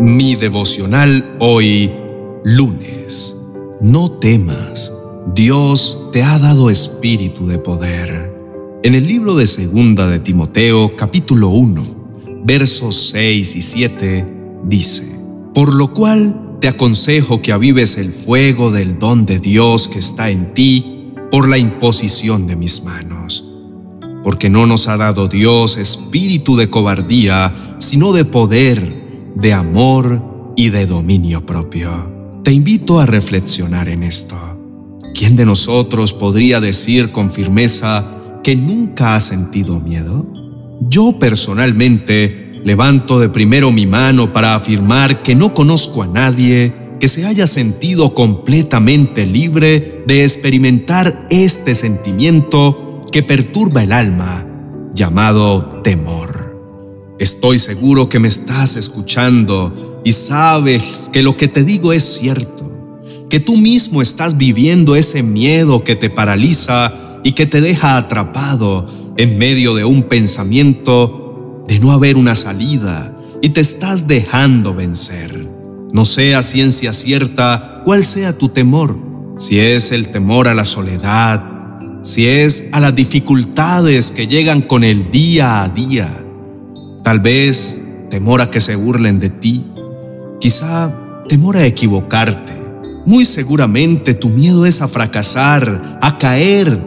Mi devocional hoy, lunes. No temas, Dios te ha dado espíritu de poder. En el libro de Segunda de Timoteo, capítulo 1, versos 6 y 7, dice, Por lo cual te aconsejo que avives el fuego del don de Dios que está en ti por la imposición de mis manos. Porque no nos ha dado Dios espíritu de cobardía, sino de poder, de amor y de dominio propio. Te invito a reflexionar en esto. ¿Quién de nosotros podría decir con firmeza que nunca ha sentido miedo? Yo personalmente levanto de primero mi mano para afirmar que no conozco a nadie que se haya sentido completamente libre de experimentar este sentimiento que perturba el alma, llamado temor. Estoy seguro que me estás escuchando y sabes que lo que te digo es cierto, que tú mismo estás viviendo ese miedo que te paraliza y que te deja atrapado en medio de un pensamiento de no haber una salida y te estás dejando vencer. No sea ciencia cierta cuál sea tu temor, si es el temor a la soledad, si es a las dificultades que llegan con el día a día, Tal vez temor a que se burlen de ti, quizá temor a equivocarte. Muy seguramente tu miedo es a fracasar, a caer,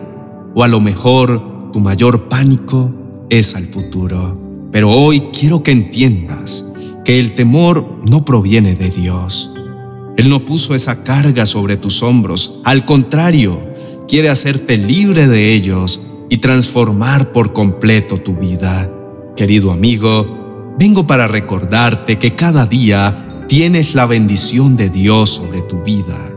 o a lo mejor tu mayor pánico es al futuro. Pero hoy quiero que entiendas que el temor no proviene de Dios. Él no puso esa carga sobre tus hombros, al contrario, quiere hacerte libre de ellos y transformar por completo tu vida. Querido amigo, vengo para recordarte que cada día tienes la bendición de Dios sobre tu vida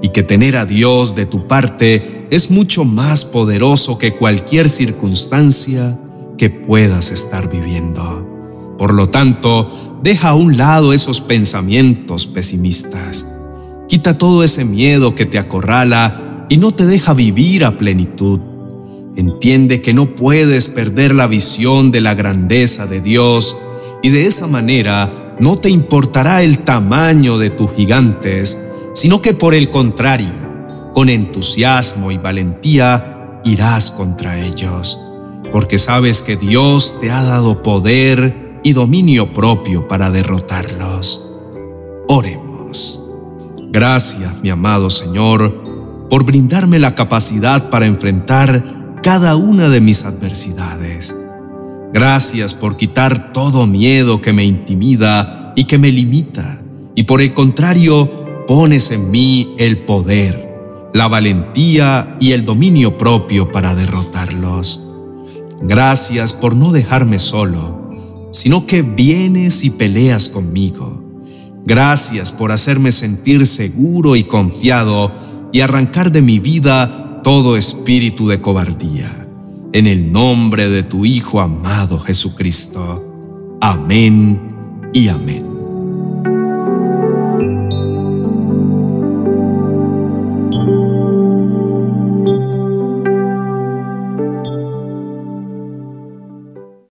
y que tener a Dios de tu parte es mucho más poderoso que cualquier circunstancia que puedas estar viviendo. Por lo tanto, deja a un lado esos pensamientos pesimistas. Quita todo ese miedo que te acorrala y no te deja vivir a plenitud. Entiende que no puedes perder la visión de la grandeza de Dios y de esa manera no te importará el tamaño de tus gigantes, sino que por el contrario, con entusiasmo y valentía irás contra ellos, porque sabes que Dios te ha dado poder y dominio propio para derrotarlos. Oremos. Gracias, mi amado Señor, por brindarme la capacidad para enfrentar cada una de mis adversidades. Gracias por quitar todo miedo que me intimida y que me limita, y por el contrario, pones en mí el poder, la valentía y el dominio propio para derrotarlos. Gracias por no dejarme solo, sino que vienes y peleas conmigo. Gracias por hacerme sentir seguro y confiado y arrancar de mi vida todo espíritu de cobardía. En el nombre de tu Hijo amado Jesucristo. Amén y amén.